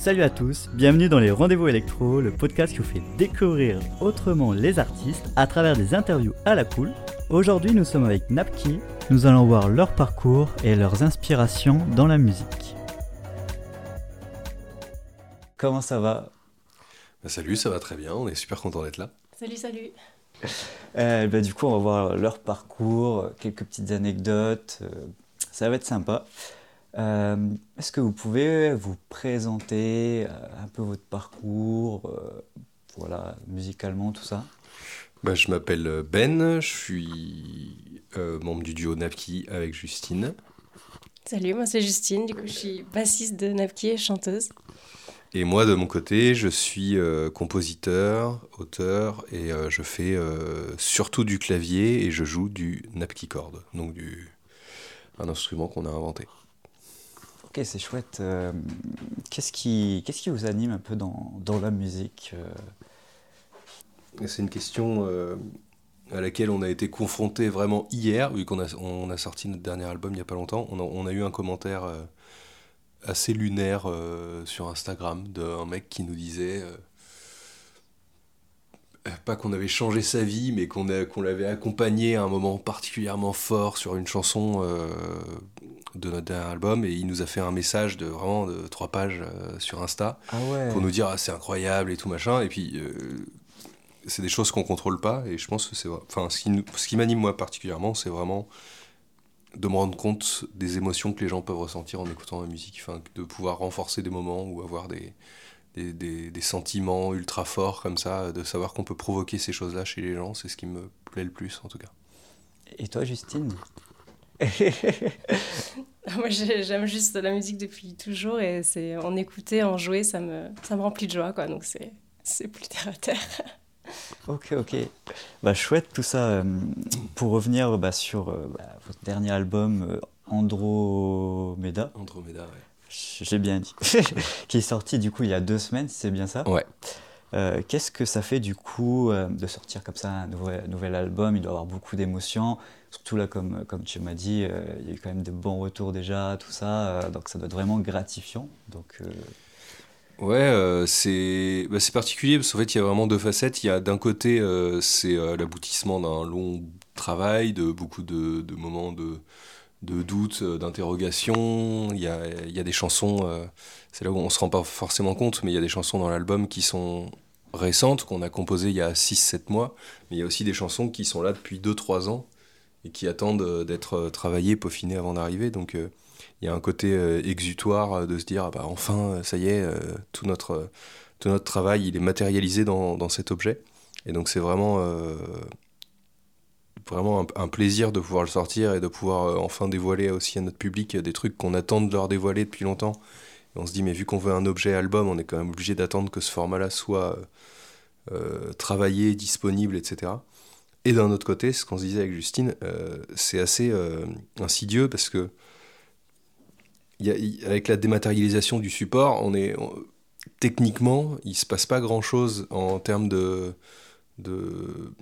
Salut à tous, bienvenue dans les Rendez-vous Électro, le podcast qui vous fait découvrir autrement les artistes à travers des interviews à la cool. Aujourd'hui, nous sommes avec Napki. Nous allons voir leur parcours et leurs inspirations dans la musique. Comment ça va? Bah, Salut, ça va très bien, on est super content d'être là. Salut, salut. Euh, bah, du coup, on va voir leur parcours, quelques petites anecdotes. euh, ça va être sympa. Euh, Est-ce que vous pouvez vous présenter euh, un peu votre parcours, euh, voilà, musicalement, tout ça? Bah, je m'appelle Ben, je suis euh, membre du duo Napki avec Justine. Salut, moi c'est Justine, du coup je suis bassiste de Napki et chanteuse. Et moi, de mon côté, je suis euh, compositeur, auteur, et euh, je fais euh, surtout du clavier et je joue du Napki chord, donc du, un instrument qu'on a inventé. Ok, c'est chouette. Euh, Qu'est-ce qui, qu'est-ce qui vous anime un peu dans, dans la musique euh C'est une question euh, à laquelle on a été confronté vraiment hier, vu qu'on a, on a sorti notre dernier album il n'y a pas longtemps. On a, eu un commentaire assez lunaire sur Instagram d'un mec qui nous disait. pas qu'on avait changé sa vie, mais qu'on qu'on l'avait accompagné à un moment particulièrement fort sur une chanson de notre dernier album, et il nous a fait un message de vraiment de trois pages euh, sur Insta Ah ouais. pour nous dire ah, c'est incroyable et tout machin. Et puis euh, c'est des choses qu'on contrôle pas et je pense que c'est enfin ce qui, nous- ce qui m'anime moi particulièrement c'est vraiment de me rendre compte des émotions que les gens peuvent ressentir en écoutant la musique. Enfin de pouvoir renforcer des moments ou avoir des des, des- des sentiments ultra forts comme ça de savoir qu'on peut provoquer ces choses là chez les gens. C'est ce qui me plaît le plus en tout cas. Et toi, Justine? Moi j'ai- j'aime juste la musique depuis toujours et c'est en écouter, en jouer, ça me, ça me remplit de joie quoi, donc c'est c'est plus terre à terre. Ok, ok. Bah, chouette tout ça. euh, pour revenir bah, sur euh, bah, votre dernier album, euh, Andromeda, Andromeda ouais. j'ai bien dit, qui est sorti du coup il y a deux semaines, si c'est bien ça? Ouais. Euh, Qu'est-ce que ça fait du coup euh, de sortir comme ça un nouvel, album? Il doit avoir beaucoup d'émotions. Surtout là, comme, comme tu m'as dit, euh, il y a eu quand même de bons retours déjà, tout ça. donc ça doit être vraiment gratifiant. Donc, Ouais, c'est bah, particulier parce qu'en fait, il y a vraiment deux facettes. Il y a d'un côté, c'est l'aboutissement d'un long travail, de beaucoup de moments de, de doute, euh, d'interrogation. Il y a, y a des chansons, euh, c'est là où on se rend pas forcément compte, mais il y a des chansons dans l'album qui sont récentes, qu'on a composées il y a 6-7 mois. Mais il y a aussi des chansons qui sont là depuis 2-3 ans et qui attendent euh, d'être travaillées, peaufinées avant d'arriver. Donc, il y a un côté euh, exutoire de se dire ah bah enfin ça y est tout notre tout notre travail il est matérialisé dans, dans cet objet et donc c'est vraiment vraiment un, plaisir de pouvoir le sortir et de pouvoir euh, enfin dévoiler aussi à notre public euh, des trucs qu'on attend de leur dévoiler depuis longtemps. Et on se dit mais vu qu'on veut un objet album on est quand même obligé d'attendre que ce format là soit euh, travaillé disponible etc et d'un autre côté ce qu'on se disait avec Justine c'est assez insidieux parce que y a- avec la dématérialisation du support, on est techniquement, il se passe pas grand chose en termes de de-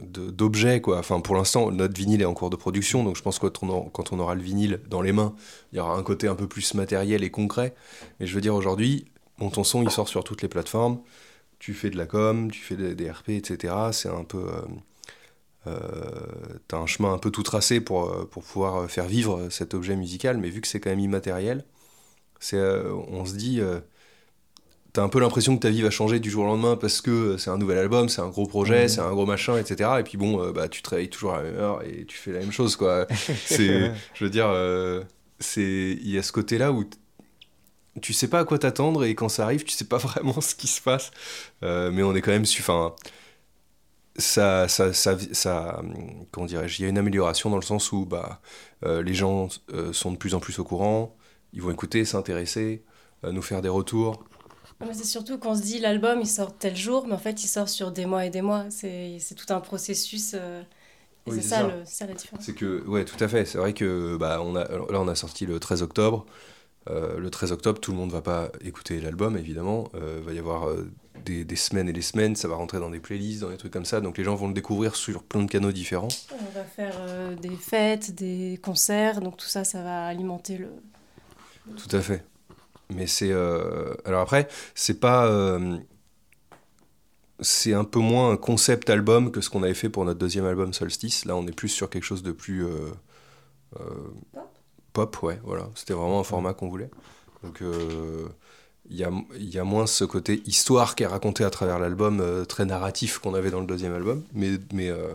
d'objets quoi. Enfin, pour l'instant, notre vinyle est en cours de production, donc je pense que quand on, aura, le vinyle dans les mains, il y aura un côté un peu plus matériel et concret. Mais je veux dire aujourd'hui, bon, ton son il sort sur toutes les plateformes. Tu fais de la com, tu fais des, des RP, etc. C'est un peu euh, euh, t'as un chemin un peu tout tracé pour, euh, pour pouvoir faire vivre cet objet musical, mais vu que c'est quand même immatériel, c'est, on se dit, t'as un peu l'impression que ta vie va changer du jour au lendemain parce que c'est un nouvel album, c'est un gros projet, Mhm. c'est un gros machin, etc. Et puis bon, euh, bah, tu te réveilles toujours à la même heure et tu fais la même chose, quoi. c'est, je veux dire, euh, c'est, il y a ce côté-là où tu sais pas à quoi t'attendre et quand ça arrive, tu sais pas vraiment ce qui se passe. Euh, mais on est quand même enfin, ça, ça, ça, ça, comment dirais-je, il y a une amélioration dans le sens où bah, euh, les gens euh, sont de plus en plus au courant, ils vont écouter, s'intéresser, euh, nous faire des retours. Mais C'est surtout qu'on se dit l'album il sort tel jour, mais en fait il sort sur des mois et des mois. C'est tout un processus. euh, Oui, c'est ça, ça. ça la différence. C'est que, ouais, tout à fait. C'est vrai que bah, on a, là, on a sorti le 13 octobre. Euh, le 13 octobre, tout le monde va pas écouter l'album, évidemment. Euh, Il va y avoir euh, des, des semaines et des semaines, ça va rentrer dans des playlists, dans des trucs comme ça. Donc les gens vont le découvrir sur plein de canaux différents. On va faire euh, des fêtes, des concerts, donc tout ça, ça va alimenter le. Tout à fait. Mais c'est. alors après, c'est pas. c'est un peu moins un concept album que ce qu'on avait fait pour notre deuxième album Solstice. Là, on est plus sur quelque chose de plus. pop Pop, ouais, voilà. C'était vraiment un format qu'on voulait. Donc il y a, y a, moins ce côté histoire qui est raconté à travers l'album, euh, très narratif qu'on avait dans le deuxième album. Mais, mais euh,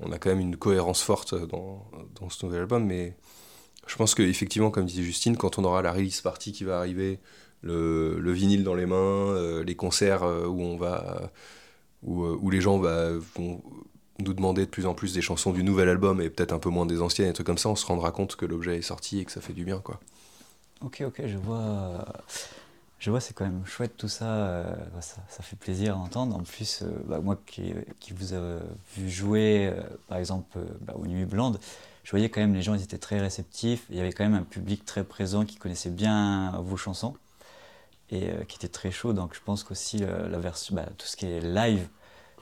on a quand même une cohérence forte dans, dans ce nouvel album. Mais je pense qu'effectivement, comme disait Justine, quand on aura la release party qui va arriver, le, le vinyle dans les mains, euh, les concerts où, on va, où, où les gens vont nous demander de plus en plus des chansons du nouvel album et peut-être un peu moins des anciennes et trucs comme ça, on se rendra compte que l'objet est sorti et que ça fait du bien. quoi. Ok, ok, je vois je vois, c'est quand même chouette tout ça, euh, bah, ça, ça, fait plaisir à entendre. En plus, euh, bah, moi qui, qui, vous ai vu jouer, euh, par exemple, bah, aux Nuits Blandes, je voyais quand même les gens, ils étaient très réceptifs. Il y avait quand même un public très présent qui connaissait bien vos chansons et qui était très chaud. Donc je pense qu'aussi la version, tout ce qui est live,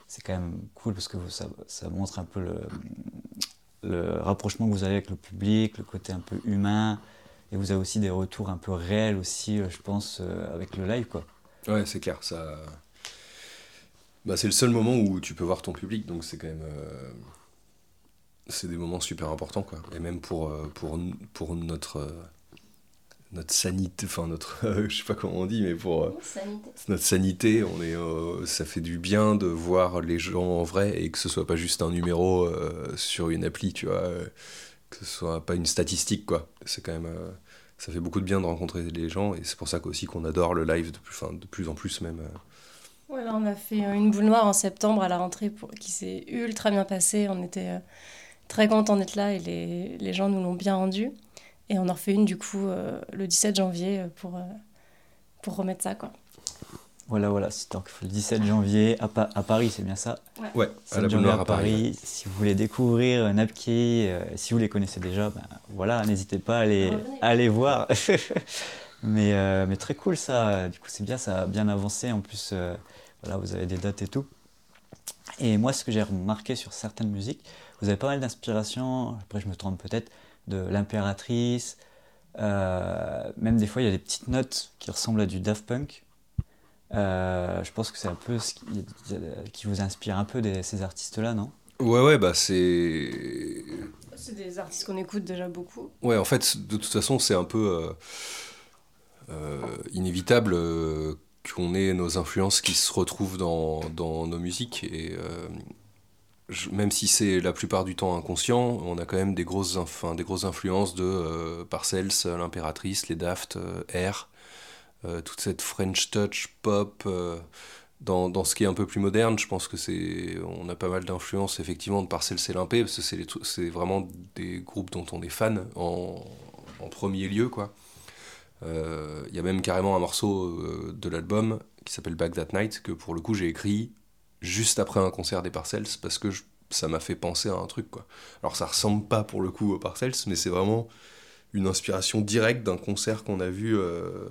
c'est quand même cool parce que ça, montre un peu le, le rapprochement que vous avez avec le public, le côté un peu humain. Et vous avez aussi des retours un peu réels aussi, euh, je pense, euh, avec le live, quoi. Ouais, c'est clair. Ça... Bah, c'est le seul moment où tu peux voir ton public, donc c'est quand même... Euh, c'est des moments super importants, quoi. Et même pour, pour, pour notre notre sanité, enfin notre, je sais pas comment on dit, mais pour notre sanité, on est, ça fait du bien de voir les gens en vrai et que ce soit pas juste un numéro sur une appli, tu vois, que ce soit pas une statistique, quoi. C'est quand même, ça fait beaucoup de bien de rencontrer les gens et c'est pour ça aussi qu'on adore le live de plus, de plus en plus même. Euh. On a fait une boule noire en septembre à la rentrée pour, qui s'est ultra bien passée. On était euh, très contents d'être là et les, les gens nous l'ont bien rendu. Et on en refait une du coup euh, le 17 janvier pour, pour remettre ça. quoi. Voilà, voilà, c'est donc le 17 janvier à, à Paris, c'est bien ça? Ouais, à la Noire à Paris. Si vous voulez découvrir Napki, euh, si vous les connaissez déjà, ben, voilà, n'hésitez pas à les, aller voir. mais, euh, mais très cool ça, du coup c'est bien, ça a bien avancé. En plus, euh, voilà, vous avez des dates et tout. Et moi, ce que j'ai remarqué sur certaines musiques, vous avez pas mal d'inspiration, après je me trompe peut-être, de l'impératrice. même des fois, il y a des petites notes qui ressemblent à du Daft Punk. Euh, je pense que c'est un peu ce qui, vous inspire un peu de ces artistes-là, non? Ouais, ouais, bah c'est. C'est des artistes qu'on écoute déjà beaucoup. Ouais, en fait, de toute façon, c'est un peu euh, euh, inévitable qu'on ait nos influences qui se retrouvent dans, dans nos musiques. Et même si c'est la plupart du temps inconscient, on a quand même des grosses, enfin, des grosses influences de Parcells, l'Impératrice, les Daft, Air. Euh, toute cette French touch pop euh, dans, dans, ce qui est un peu plus moderne, je pense que c'est on a pas mal d'influence effectivement de Parcel Limpé parce que c'est c'est vraiment des groupes dont on est fan en, en premier lieu quoi. Il euh, y a même carrément un morceau de l'album qui s'appelle Back That Night que pour le coup j'ai écrit juste après un concert des Parcells parce que ça m'a fait penser à un truc quoi. Alors ça ressemble pas pour le coup aux Parcells mais c'est vraiment une inspiration directe d'un concert qu'on a vu euh,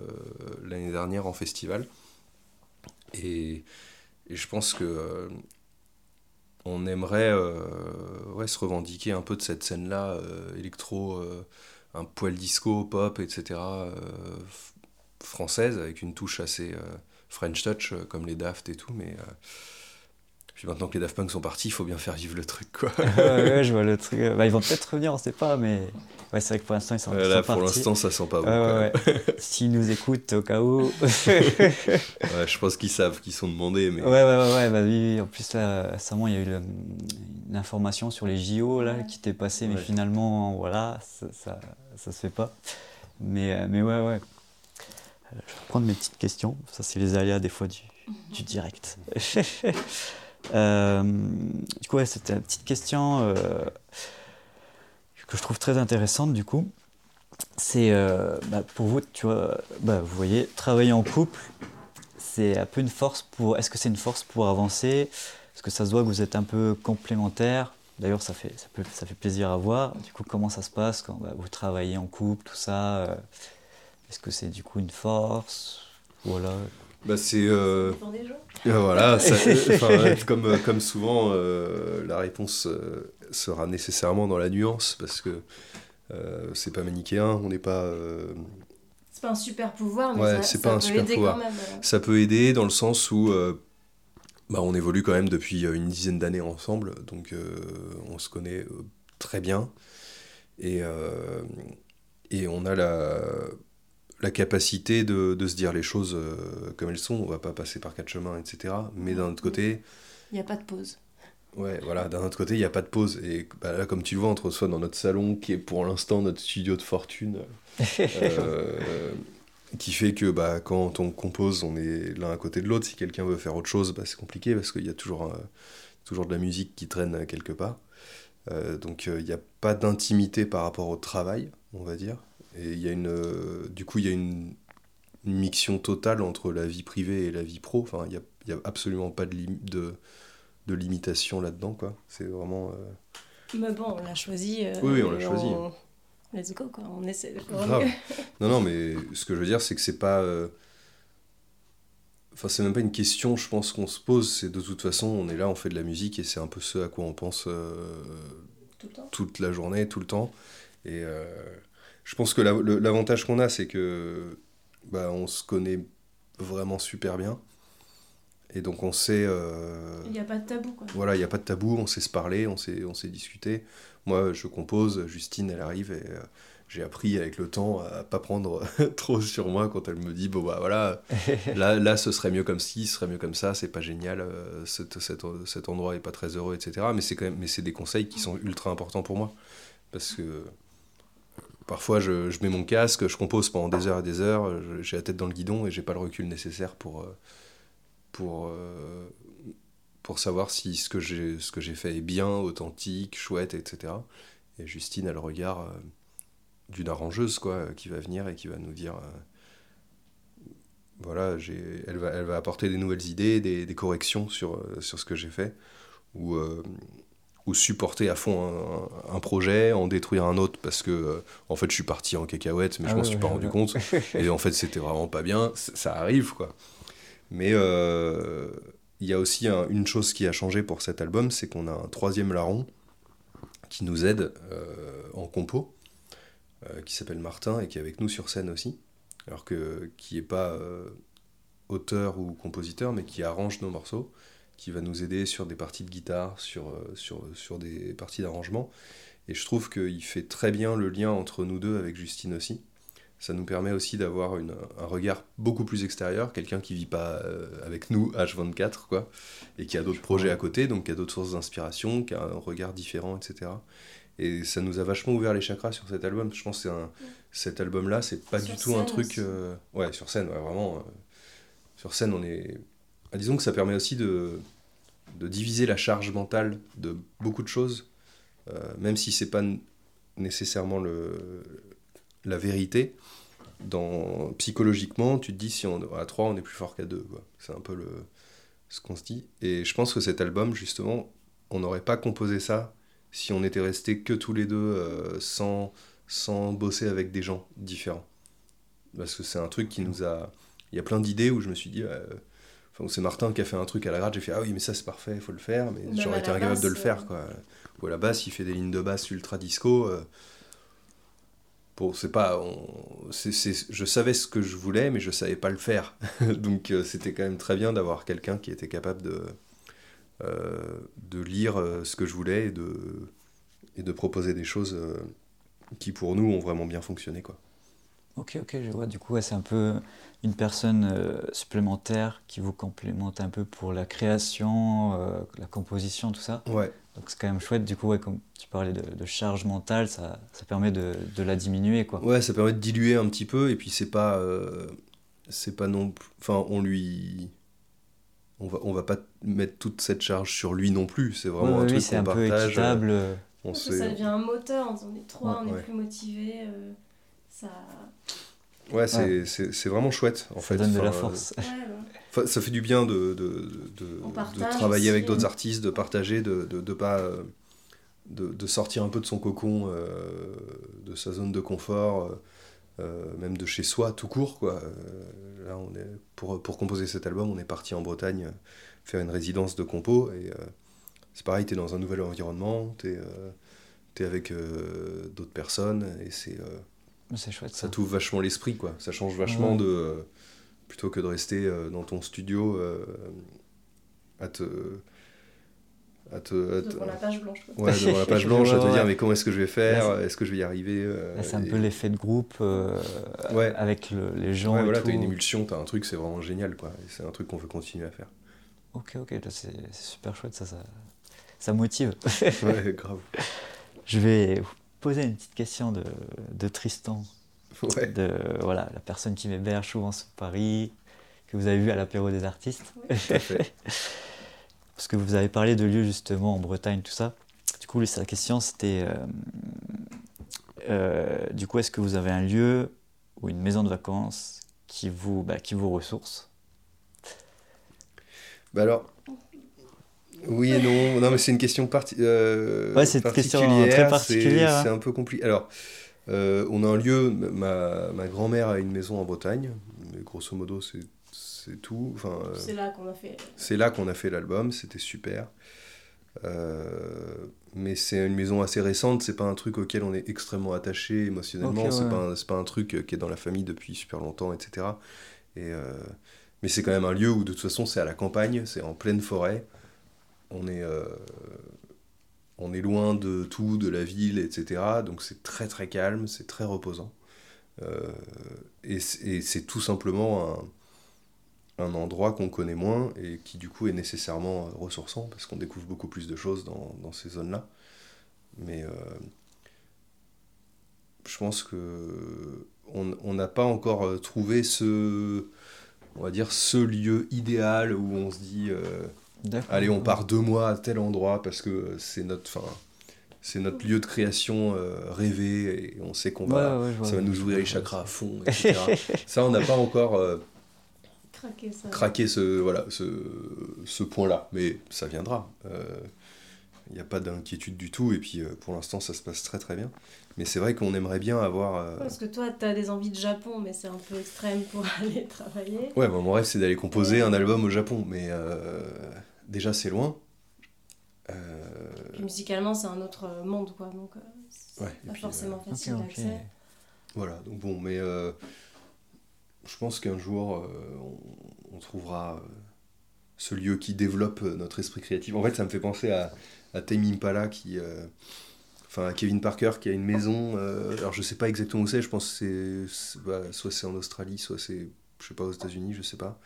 l'année dernière en festival. Et, je pense que euh, on aimerait euh, se revendiquer un peu de cette scène-là, électro, un poil disco, pop, etc., française, avec une touche assez French touch, comme les Daft et tout, mais puis maintenant que les Daft Punk sont partis, il faut bien faire vivre le truc, quoi. ouais, je vois le truc. Bah, ils vont peut-être revenir, on sait pas, mais ouais, c'est vrai que pour l'instant, ils sont, là, pour l'instant, ça sent pas bon. Ouais, S'ils nous écoutent, au cas où. ouais, je pense qu'ils savent qu'ils sont demandés, mais... Ouais, ouais, ouais, bah oui. En plus, là, récemment, il y a eu une information sur les JO, là, qui était passée, mais finalement, voilà, ça, ça, ça, se fait pas. Mais, euh, mais ouais, ouais. Je vais prendre mes petites questions. Ça, c'est les aléas, des fois, du, du direct. Euh, du coup, c'était une petite question euh, que je trouve très intéressante, du coup. C'est euh, bah, pour vous, tu vois, bah, vous voyez, travailler en couple, c'est un peu une force pour. Est-ce que c'est une force pour avancer? Est-ce que ça se voit que vous êtes un peu complémentaires? D'ailleurs, ça fait, ça, ça fait plaisir à voir. Du coup, comment ça se passe quand bah, vous travaillez en couple, tout ça Est-ce que c'est du coup une force? Voilà. Bah, c'est. Euh... Voilà, ça, comme, euh, comme souvent, euh, la réponse euh, sera nécessairement dans la nuance parce que c'est pas manichéen, on n'est pas. C'est pas un super pouvoir, mais Ouais, ça, c'est ça pas un peut super aider pouvoir. quand même. euh. Ça peut aider dans le sens où euh, bah, on évolue quand même depuis euh, une dizaine d'années ensemble, donc euh, on se connaît euh, très bien. Et, euh, et on a la, la capacité de, de se dire les choses euh, comme elles sont. On va pas passer par quatre chemins, etc. Mais d'un autre côté, Il n'y a pas de pause. Ouais, voilà, d'un autre côté, il n'y a pas de pause. Et bah, là, comme tu le vois, entre soi dans notre salon, qui est pour l'instant notre studio de fortune, euh, qui fait que bah, quand on compose, on est l'un à côté de l'autre. Si quelqu'un veut faire autre chose, bah, c'est compliqué parce qu'il y a toujours, euh, toujours de la musique qui traîne quelque part. Euh, donc euh, il n'y a pas d'intimité par rapport au travail, on va dire. Et il y a une, euh, du coup, il y a une, une mixion totale entre la vie privée et la vie pro. Enfin, il n'y a, y a absolument pas de, lim- de, de limitation là-dedans, quoi. C'est vraiment... euh, Mais bon, on l'a choisi. euh, Oui, oui, on l'a choisi. Let's go, quoi. On essaie Grave. Non, non, mais ce que je veux dire, c'est que c'est pas. euh, Enfin, c'est même pas une question, je pense, qu'on se pose. C'est de toute façon, on est là, on fait de la musique et c'est un peu ce à quoi on pense euh, Tout le temps. toute la journée, tout le temps. Et euh, je pense que la- l'avantage qu'on a, c'est que bah, on se connaît vraiment super bien. Et donc, on sait. euh, Il n'y a pas de tabou, quoi. voilà, il n'y a pas de tabou, on sait se parler, on sait, on sait discuter. Moi, je compose, Justine, elle arrive et euh, j'ai appris avec le temps à pas prendre trop sur moi quand elle me dit bon bah voilà, là, là ce serait mieux comme ci, ce serait mieux comme ça, c'est pas génial, euh, cet, cet, cet endroit est pas très heureux, etc. Mais c'est quand même, mais c'est des conseils qui sont ultra importants pour moi parce que parfois je, mets mon casque, je compose pendant des heures et des heures, j'ai la tête dans le guidon et j'ai pas le recul nécessaire pour euh, pour euh, pour savoir si ce que j'ai fait est bien, authentique, chouette, etc. Et Justine a le regard euh, d'une arrangeuse quoi, qui va venir et qui va nous dire voilà, elle va elle va apporter des nouvelles idées, des, des corrections sur sur ce que j'ai fait ou ou supporter à fond un, un projet, en détruire un autre parce que euh, en fait je suis parti en cacahuète mais Ah je m'en ouais, suis pas rendu compte. Et en fait c'était vraiment pas bien, ça arrive quoi. Mais euh, il y a aussi un- une chose qui a changé pour cet album, c'est qu'on a un troisième larron qui nous aide euh, en compo, qui s'appelle Martin et qui est avec nous sur scène aussi, alors que qui est pas auteur ou compositeur, mais qui arrange nos morceaux, qui va nous aider sur des parties de guitare, sur, euh, sur, sur des parties d'arrangement. Et je trouve qu'il fait très bien le lien entre nous deux avec Justine aussi. Ça nous permet aussi d'avoir un regard beaucoup plus extérieur, quelqu'un qui vit pas euh, avec nous H24, quoi, et qui a d'autres projets à côté, donc qui a d'autres sources d'inspiration, qui a un regard différent, etc. Et ça nous a vachement ouvert les chakras sur cet album. Je pense que un, cet album-là, c'est pas Sur du tout un truc. euh, ouais, sur scène, ouais, vraiment. euh, sur scène, on est. ah, disons que ça permet aussi de, de diviser la charge mentale de beaucoup de choses, euh, même si c'est pas nécessairement le, la vérité. Dans, psychologiquement, tu te dis si on à 3 on est plus fort qu'à 2. C'est un peu le, ce qu'on se dit. Et je pense que cet album, justement, on n'aurait pas composé ça si on était resté que tous les deux euh, sans, sans bosser avec des gens différents. Parce que c'est un truc qui nous a. Il y a plein d'idées où je me suis dit. euh, Enfin, c'est Martin qui a fait un truc à la grade, j'ai fait Ah oui, mais ça c'est parfait, il faut le faire, mais j'aurais été incapable de le basse, faire. euh. Quoi. Ou à la basse, il fait des lignes de basse ultra disco. euh, Bon, c'est pas. on- je savais ce que je voulais, mais je savais pas le faire. Donc euh, c'était quand même très bien d'avoir quelqu'un qui était capable de, euh, de lire euh, ce que je voulais et de, et de proposer des choses euh, qui pour nous ont vraiment bien fonctionné. Quoi. Ok, ok, je vois. Du coup, ouais, c'est un peu une personne euh, supplémentaire qui vous complémente un peu pour la création, euh, la composition, tout ça. Ouais, Donc c'est quand même chouette. Du coup, ouais, comme tu parlais de, de charge mentale, ça, ça permet de, de la diminuer, quoi. ouais, ça permet de diluer un petit peu et puis c'est pas. euh, c'est pas non plus. Enfin, on lui. On va, on va pas mettre toute cette charge sur lui non plus. C'est vraiment Ouais, un oui, truc qu'on un peu partage. équitable. On Parce que sait- ça devient un moteur, on est trois, Ouais, on est ouais. plus motivé. Ça... Ouais, c'est c'est- c'est vraiment chouette en ça fait. donne de la force. Ouais, ouais. Enfin, ça fait du bien de, de, de, travailler aussi, avec d'autres artistes, de partager, de, de, de pas, euh, de, de sortir un peu de son cocon, euh, de sa zone de confort, euh, même de chez soi, tout court. Quoi. Là, on est, pour, pour composer cet album, on est parti en Bretagne faire une résidence de compo. Et euh, c'est pareil, tu es dans un nouvel environnement, tu es, avec euh, d'autres personnes, et c'est euh, C'est chouette. Ça t'ouvre vachement l'esprit, quoi. Ça change vachement de. euh, plutôt que de rester euh, dans ton studio euh, à te. À te, à te- Devant la page blanche. quoi. Ouais, devant la page blanche, à te Ouais, dire ouais. mais comment est-ce que je vais faire? Est-ce que je vais y arriver c'est un et- peu l'effet de groupe euh, Ouais. avec le- les gens. Ouais, et voilà, t'as une émulsion, t'as un truc, c'est vraiment génial, quoi. C'est un truc qu'on veut continuer à faire. Ok, ok, c'est super chouette, ça, ça, ça motive. Ouais, grave. Je vais poser une petite question de, de Tristan, Ouais. de voilà, la personne qui m'héberge souvent sur Paris, que vous avez vu à l'apéro des artistes. Parce que vous avez parlé de lieux justement en Bretagne, tout ça. Du coup, sa question c'était euh, euh, du coup, est-ce que vous avez un lieu ou une maison de vacances qui vous, bah, qui vous ressource? Bah alors. Oui et non, non mais c'est une question parti euh, Ouais, c'est une question particulière, très c'est- particulière, hein. C'est un peu compliqué. Alors, euh, on a un lieu, ma, ma grand-mère a une maison en Bretagne, mais grosso modo c'est c'est tout. Enfin, euh, C'est là qu'on a fait. c'est là qu'on a fait l'album, c'était super. Euh, mais c'est une maison assez récente, c'est pas un truc auquel on est extrêmement attaché émotionnellement, Ok, c'est ouais. pas, un- c'est pas un truc qui est dans la famille depuis super longtemps, etc. Et, euh, mais c'est quand même un lieu où de toute façon c'est à la campagne, c'est en pleine forêt, on est, euh, on est loin de tout, de la ville, etc. Donc c'est très très calme, c'est très reposant. Euh, et c'est tout simplement un, endroit qu'on connaît moins et qui du coup est nécessairement ressourçant parce qu'on découvre beaucoup plus de choses dans, ces zones-là. Mais euh, je pense que on n'a pas encore trouvé ce, on va dire, ce lieu idéal où on se dit. Allez, on part deux mois à tel endroit parce que c'est notre, fin, c'est notre lieu de création euh, rêvé et on sait qu'on va, Ouais, ouais, ça va nous ouvrir les chakras à fond, etc. ça, on n'a pas encore euh, Craquer ça. craqué ce, voilà, ce, ce point-là, mais ça viendra. Il n'y a pas d'inquiétude du tout et puis euh, pour l'instant, ça se passe très très bien. Mais c'est vrai qu'on aimerait bien avoir. euh, Parce que toi, t'as des envies de Japon, mais c'est un peu extrême pour aller travailler. Ouais, bah, mon rêve c'est d'aller composer un album au Japon, mais euh, déjà c'est loin. Euh, Puis musicalement, c'est un autre monde, quoi. Donc, euh, c'est Ouais, pas puis, forcément Ok, facile ok. d'accès. voilà, donc bon, mais euh, je pense qu'un jour euh, on, on trouvera euh, ce lieu qui développe euh, notre esprit créatif. En fait, ça me fait penser à, à Tame Impala qui. euh, Enfin, à Kevin Parker qui a une maison. euh, alors, je sais pas exactement où c'est, je pense que c'est. c'est- bah, soit c'est en Australie, soit c'est. Je sais pas, aux États-Unis, je sais pas.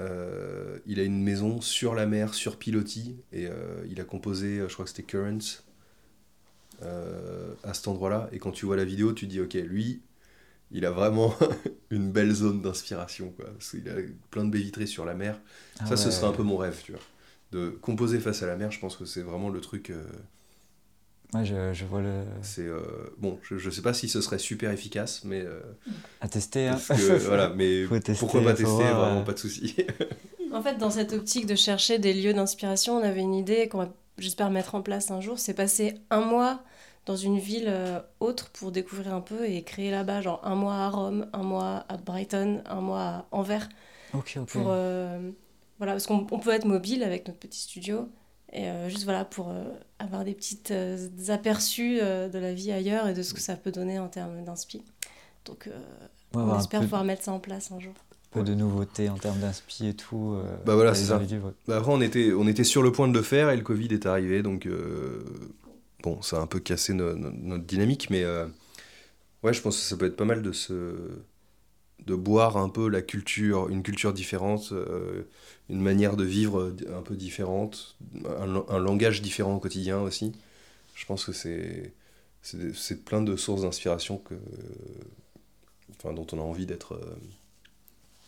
Euh, il a une maison sur la mer, sur pilotis, et euh, il a composé, euh, je crois que c'était Currents, euh, à cet endroit-là. Et quand tu vois la vidéo, tu dis, ok, lui, il a vraiment une belle zone d'inspiration, quoi. Qu'il a plein de baies vitrées sur la mer. Ah Ça, ce serait un peu mon rêve, tu vois. De composer face à la mer, je pense que c'est vraiment le truc. Ouais, je, je vois le. c'est euh, bon, je, je sais pas si ce serait super efficace, mais euh, À tester, hein. que, voilà, mais tester, pourquoi pas tester, voir, vraiment ouais. pas de souci. En fait, dans cette optique de chercher des lieux d'inspiration, on avait une idée qu'on va, j'espère, mettre en place un jour. C'est passer un mois dans une ville euh, autre pour découvrir un peu et créer là-bas, genre un mois à Rome, un mois à Brighton, un mois à Anvers. Ok, ok. Pour, euh, voilà, parce qu'on on peut être mobile avec notre petit studio. Et euh, juste voilà, pour euh, avoir des petites euh, aperçus euh, de la vie ailleurs et de ce que ça peut donner en termes d'inspi. Donc, euh, Ouais, on espère peu, pouvoir mettre ça en place un jour. peu de nouveautés en termes d'inspi et tout. euh, Bah voilà, c'est ça. Bah après, on était, on était sur le point de le faire et le Covid est arrivé, donc euh, bon, ça a un peu cassé no- no- notre dynamique, mais euh, ouais, je pense que ça peut être pas mal de se de boire un peu la culture, une culture différente, euh, une manière de vivre un peu différente, un, langage différent au quotidien aussi. Je pense que c'est plein de sources d'inspiration enfin dont on a envie d'être euh,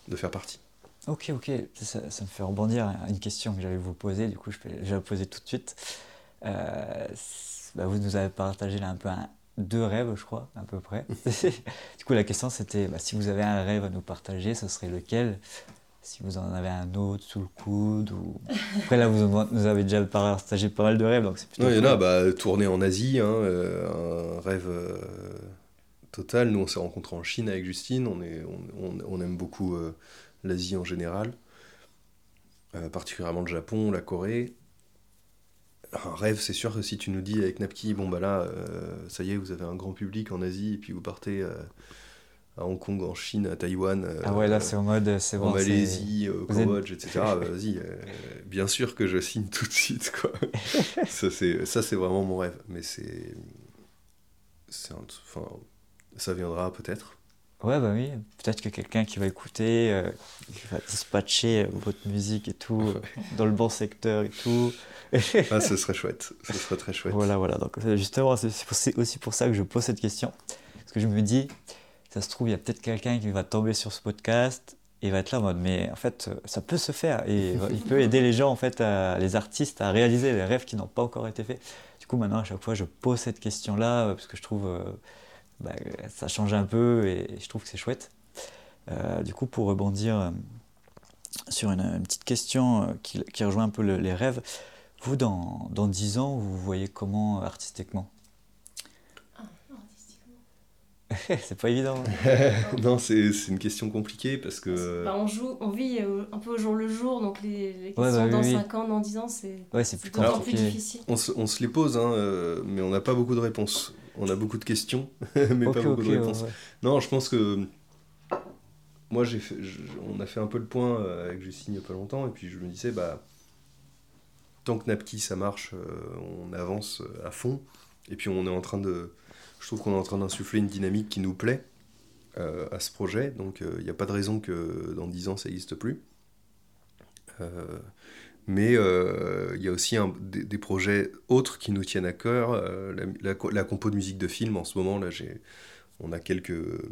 de faire partie. Ok, ok, ça, me fait rebondir à une question que j'allais vous poser, du coup je vais, la poser tout de suite. Euh, bah, vous nous avez partagé là un peu un- deux rêves, je crois, à peu près. du coup la question c'était, bah, si vous avez un rêve à nous partager, ce serait lequel? Si vous en avez un autre sous le coude ou... Après là, vous nous avez déjà partagé pas mal de rêves, donc c'est plutôt Non, il y en a, bah, tourner en Asie, hein, euh, un rêve euh, total. Nous, on s'est rencontrés en Chine avec Justine, on, est, on, on- on aime beaucoup euh, l'Asie en général, particulièrement le Japon, la Corée. Un rêve, c'est sûr que si tu nous dis avec Napki, bon bah là, ça y est, vous avez un grand public en Asie, et puis vous partez à Hong Kong, en Chine, à Taïwan. ah ouais, là c'est en mode, c'est En Malaisie, au Cambodge, etc. Vas-y, bien sûr que je signe tout de suite, quoi. ça, c'est vraiment mon rêve. Mais c'est. Enfin, ça viendra peut-être. Ouais, bah oui, peut-être que quelqu'un qui va écouter, euh, qui va dispatcher votre musique et tout, dans le bon secteur et tout. ah, ce serait chouette, ce serait très chouette. Voilà, voilà, donc justement, c'est aussi pour ça que je pose cette question. Parce que je me dis, ça se trouve, il y a peut-être quelqu'un qui va tomber sur ce podcast et va être là en mode, mais en fait, ça peut se faire. Et il peut aider les gens, en fait, les artistes à réaliser les rêves qui n'ont pas encore été faits. Du coup, maintenant, à chaque fois, je pose cette question-là, parce que je trouve euh, bah, ça change un peu et je trouve que c'est chouette. Euh, du coup, pour rebondir euh, sur une, petite question euh, qui, rejoint un peu les rêves, vous, dans, dans 10 ans, vous voyez comment artistiquement Artistiquement? C'est pas évident. non, c'est une question compliquée parce que. Bah, on, joue, on vit un peu au jour le jour, donc les, les questions bah dans 5 ans, dans 10 ans, c'est ouais, plus, plus difficile. On se, on se les pose, hein, mais on n'a pas beaucoup de réponses on a beaucoup de questions, mais pas beaucoup de réponses. Non, je pense que moi, j'ai on a fait un peu le point euh, avec Justine il n'y a pas longtemps, et puis je me disais, bah, tant que Napki ça marche, euh, on avance à fond, et puis on est en train de, je trouve qu'on est en train d'insuffler une dynamique qui nous plaît euh, à ce projet, donc il n'y a pas de raison que dans 10 ans ça n'existe plus. Mais euh, il y a aussi des, projets autres qui nous tiennent à cœur. Euh, la, compo de musique de film, en ce moment, là, on a quelques,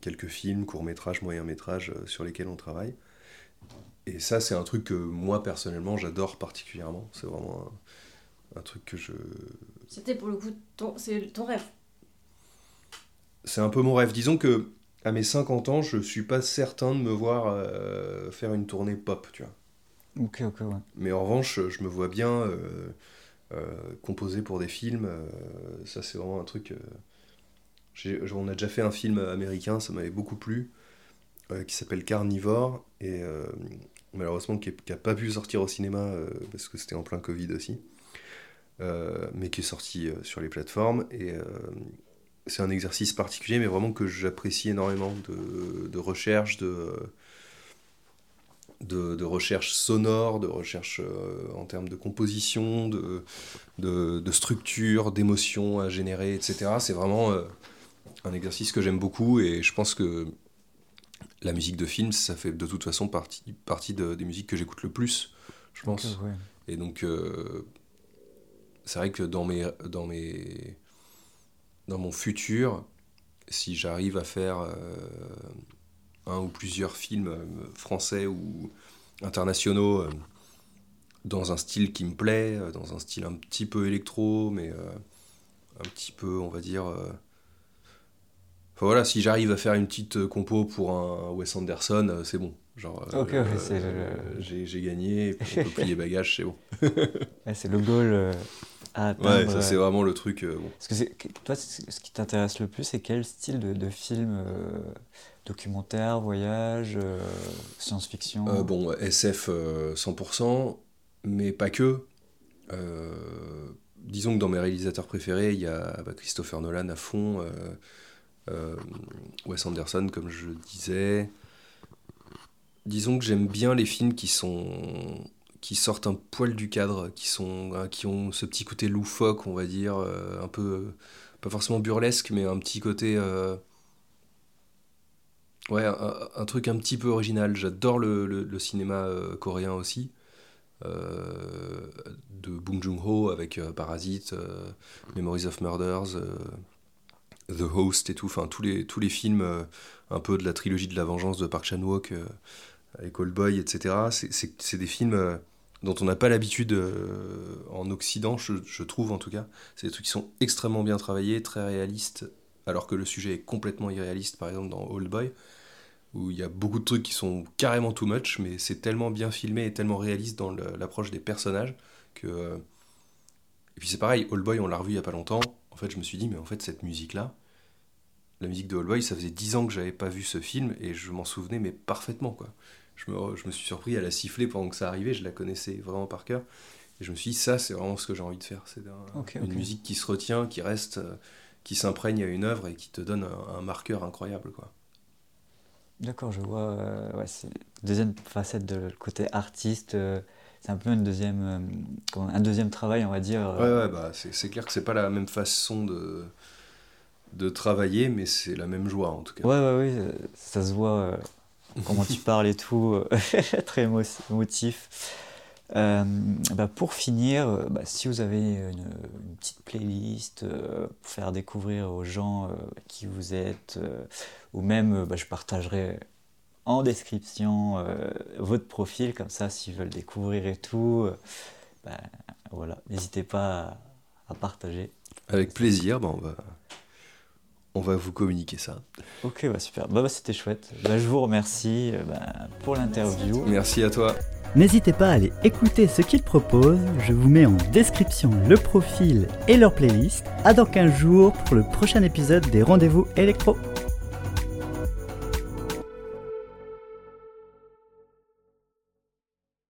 quelques films, courts-métrages, moyens-métrages euh, sur lesquels on travaille. Et ça, c'est un truc que moi, personnellement, j'adore particulièrement. C'est vraiment un, truc que je... C'était pour le coup, ton, c'est ton rêve C'est un peu mon rêve. Disons que à mes 50 ans, je suis pas certain de me voir faire une tournée pop, tu vois. Ok, ok, ouais. Mais en revanche, je me vois bien euh, euh, composer pour des films. Euh, ça, c'est vraiment un truc. on a déjà fait un film américain, ça m'avait beaucoup plu, qui s'appelle Carnivore, et malheureusement qui n'a pas pu sortir au cinéma parce que c'était en plein Covid aussi, mais qui est sorti sur les plateformes. Et c'est un exercice particulier, mais vraiment que j'apprécie énormément de, de recherche, de de, recherche sonore, de recherche euh, en termes de composition, de, de, structure, d'émotion à générer, etc. C'est vraiment euh, un exercice que j'aime beaucoup et je pense que la musique de film, ça fait de toute façon partie, partie des musiques que j'écoute le plus, je pense. Et donc, euh, c'est vrai que dans, mes, dans, mes, dans mon futur, si j'arrive à faire un ou plusieurs films euh, français ou internationaux euh, dans un style qui me plaît, euh, dans un style un petit peu électro, mais un petit peu, on va dire. Enfin voilà, si j'arrive à faire une petite compo pour un Wes Anderson, c'est bon. Genre, j'ai gagné, on peut plier bagages, c'est bon. c'est le goal à atteindre. Ouais, ça c'est vraiment le truc. Parce que toi, ce qui t'intéresse le plus, c'est quel style de, de film Documentaire, voyage, euh, science-fiction euh, Bon, SF 100%, euh, mais pas que. disons que dans mes réalisateurs préférés, il y a bah, Christopher Nolan à fond, Wes Anderson, comme je disais. Disons que j'aime bien les films qui sont qui sortent un poil du cadre, qui hein, qui ont ce petit côté loufoque, on va dire, un peu pas forcément burlesque, mais un petit côté Ouais, un, truc un petit peu original. J'adore le, le, cinéma euh, coréen aussi. Euh, de Bong Joon-ho avec euh, Parasite, Memories of Murders, The Host et tout. Enfin, tous les, tous les films un peu de la trilogie de la vengeance de Park Chan-wook avec Old Boy, etc. C'est des films dont on n'a pas l'habitude en Occident, je, je, trouve en tout cas. C'est des trucs qui sont extrêmement bien travaillés, très réalistes, alors que le sujet est complètement irréaliste, par exemple dans Old Boy où il y a beaucoup de trucs qui sont carrément too much, mais c'est tellement bien filmé et tellement réaliste dans l'approche des personnages que. Euh, et puis c'est pareil, All Boy, on l'a revu il y a pas longtemps. En fait, je me suis dit, mais en fait, cette musique-là, la musique de All Boy, ça faisait 10 ans que j'avais pas vu ce film et je m'en souvenais, mais parfaitement, quoi. Je me, je me, suis surpris à la siffler pendant que ça arrivait, je la connaissais vraiment par cœur. Et je me suis dit, ça, c'est vraiment ce que j'ai envie de faire. C'est une musique qui se retient, qui reste, euh, qui s'imprègne à une œuvre et qui te donne un, marqueur incroyable. quoi. D'accord, je vois. ouais, c'est deuxième facette de côté artiste. c'est un peu une deuxième, un deuxième travail, on va dire. Ouais, ouais bah, c'est clair que c'est pas la même façon de, de travailler, mais c'est la même joie en tout cas. Ouais, ouais, ouais, ça se voit comment tu parles et tout, très émotif. Euh, bah pour finir, euh, bah si vous avez une, petite playlist euh, pour faire découvrir aux gens qui vous êtes, ou même bah, je partagerai en description votre profil, comme ça s'ils veulent découvrir et tout, voilà, n'hésitez pas à, partager. Avec plaisir, on va on va vous communiquer ça. Ok, bah super. Bah, bah c'était chouette. Bah, je vous remercie euh, bah, pour l'interview. Merci à toi. N'hésitez pas à aller écouter ce qu'ils proposent. Je vous mets en description le profil et leur playlist. À dans 15 jours pour le prochain épisode des Rendez-vous électro.